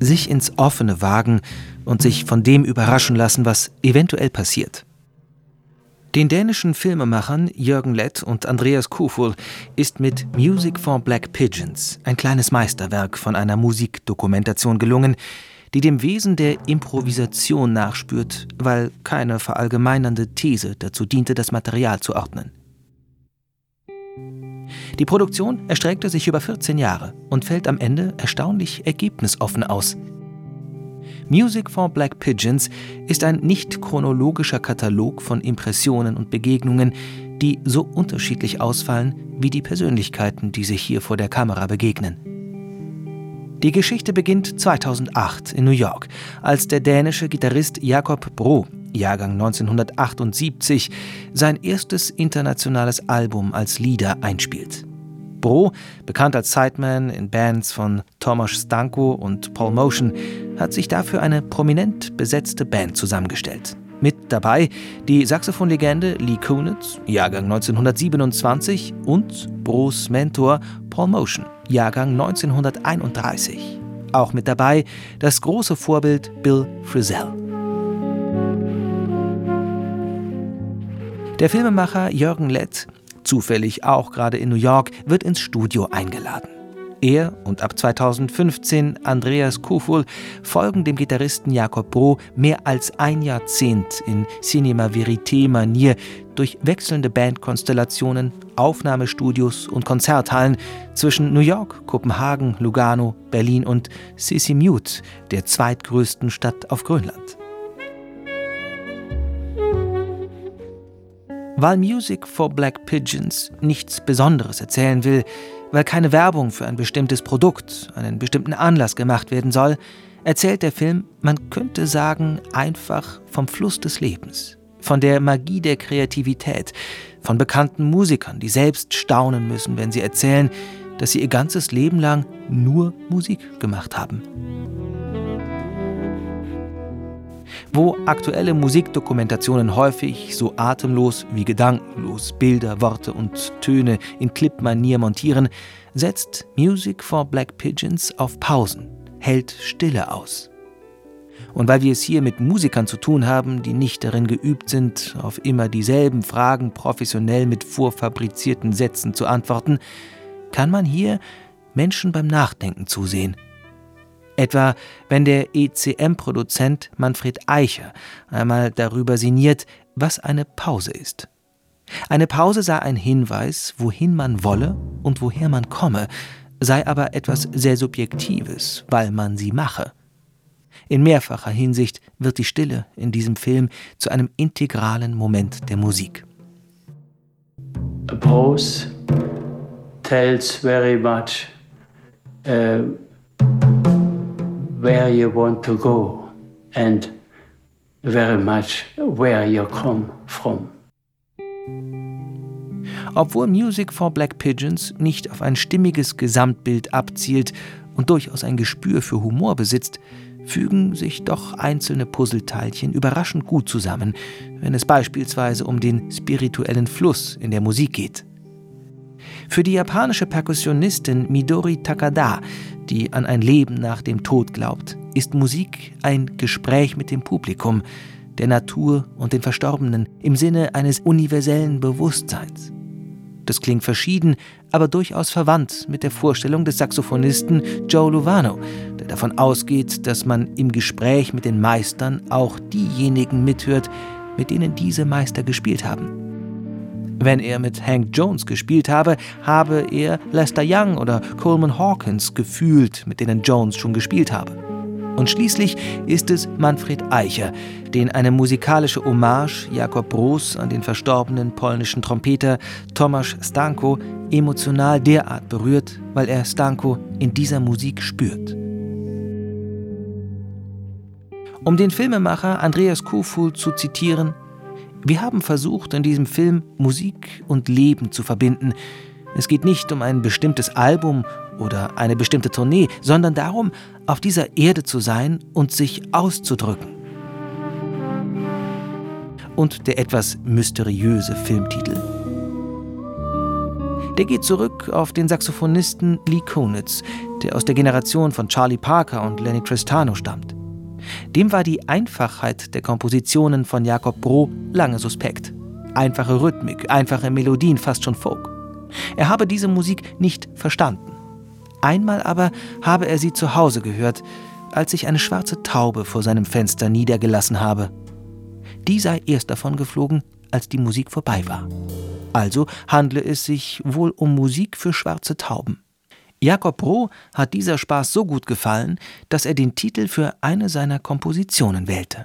sich ins Offene wagen und sich von dem überraschen lassen, was eventuell passiert. Den dänischen Filmemachern Jürgen Lett und Andreas Koful ist mit Music for Black Pigeons ein kleines Meisterwerk von einer Musikdokumentation gelungen, die dem Wesen der Improvisation nachspürt, weil keine verallgemeinernde These dazu diente, das Material zu ordnen. Die Produktion erstreckte sich über 14 Jahre und fällt am Ende erstaunlich ergebnisoffen aus. Music for Black Pigeons ist ein nicht chronologischer Katalog von Impressionen und Begegnungen, die so unterschiedlich ausfallen wie die Persönlichkeiten, die sich hier vor der Kamera begegnen. Die Geschichte beginnt 2008 in New York, als der dänische Gitarrist Jakob Bro, Jahrgang 1978, sein erstes internationales Album als Lieder einspielt. Bro, bekannt als Sideman in Bands von Tomasz Stanko und Paul Motion, hat sich dafür eine prominent besetzte Band zusammengestellt. Mit dabei die Saxophonlegende Lee Kunitz, Jahrgang 1927, und Bros Mentor Paul Motion, Jahrgang 1931. Auch mit dabei das große Vorbild Bill Frisell. Der Filmemacher Jürgen Lett zufällig auch gerade in New York, wird ins Studio eingeladen. Er und ab 2015 Andreas Kuful folgen dem Gitarristen Jakob Bro mehr als ein Jahrzehnt in Cinema Verité-Manier durch wechselnde Bandkonstellationen, Aufnahmestudios und Konzerthallen zwischen New York, Kopenhagen, Lugano, Berlin und Sisimiut, der zweitgrößten Stadt auf Grönland. Weil Music for Black Pigeons nichts Besonderes erzählen will, weil keine Werbung für ein bestimmtes Produkt, einen bestimmten Anlass gemacht werden soll, erzählt der Film, man könnte sagen, einfach vom Fluss des Lebens, von der Magie der Kreativität, von bekannten Musikern, die selbst staunen müssen, wenn sie erzählen, dass sie ihr ganzes Leben lang nur Musik gemacht haben. Wo aktuelle Musikdokumentationen häufig so atemlos wie gedankenlos Bilder, Worte und Töne in Clipmanier montieren, setzt Music for Black Pigeons auf Pausen, hält Stille aus. Und weil wir es hier mit Musikern zu tun haben, die nicht darin geübt sind, auf immer dieselben Fragen professionell mit vorfabrizierten Sätzen zu antworten, kann man hier Menschen beim Nachdenken zusehen – Etwa wenn der ECM-Produzent Manfred Eicher einmal darüber sinniert, was eine Pause ist. Eine Pause sei ein Hinweis, wohin man wolle und woher man komme, sei aber etwas sehr Subjektives, weil man sie mache. In mehrfacher Hinsicht wird die Stille in diesem Film zu einem integralen Moment der Musik. A pause tells very much uh where you want to go and very much where you come from. Obwohl Music for Black Pigeons nicht auf ein stimmiges Gesamtbild abzielt und durchaus ein Gespür für Humor besitzt, fügen sich doch einzelne Puzzleteilchen überraschend gut zusammen, wenn es beispielsweise um den spirituellen Fluss in der Musik geht. Für die japanische Perkussionistin Midori Takada, die an ein Leben nach dem Tod glaubt, ist Musik ein Gespräch mit dem Publikum, der Natur und den Verstorbenen im Sinne eines universellen Bewusstseins. Das klingt verschieden, aber durchaus verwandt mit der Vorstellung des Saxophonisten Joe Lovano, der davon ausgeht, dass man im Gespräch mit den Meistern auch diejenigen mithört, mit denen diese Meister gespielt haben. Wenn er mit Hank Jones gespielt habe, habe er Lester Young oder Coleman Hawkins gefühlt, mit denen Jones schon gespielt habe. Und schließlich ist es Manfred Eicher, den eine musikalische Hommage Jakob Bros an den verstorbenen polnischen Trompeter Tomasz Stanko emotional derart berührt, weil er Stanko in dieser Musik spürt. Um den Filmemacher Andreas Kuful zu zitieren, wir haben versucht, in diesem Film Musik und Leben zu verbinden. Es geht nicht um ein bestimmtes Album oder eine bestimmte Tournee, sondern darum, auf dieser Erde zu sein und sich auszudrücken. Und der etwas mysteriöse Filmtitel. Der geht zurück auf den Saxophonisten Lee Konitz, der aus der Generation von Charlie Parker und Lenny Tristano stammt. Dem war die Einfachheit der Kompositionen von Jakob Bro lange suspekt. Einfache Rhythmik, einfache Melodien, fast schon Folk. Er habe diese Musik nicht verstanden. Einmal aber habe er sie zu Hause gehört, als sich eine schwarze Taube vor seinem Fenster niedergelassen habe. Die sei erst davon geflogen, als die Musik vorbei war. Also handle es sich wohl um Musik für schwarze Tauben. Jakob Roh hat dieser Spaß so gut gefallen, dass er den Titel für eine seiner Kompositionen wählte.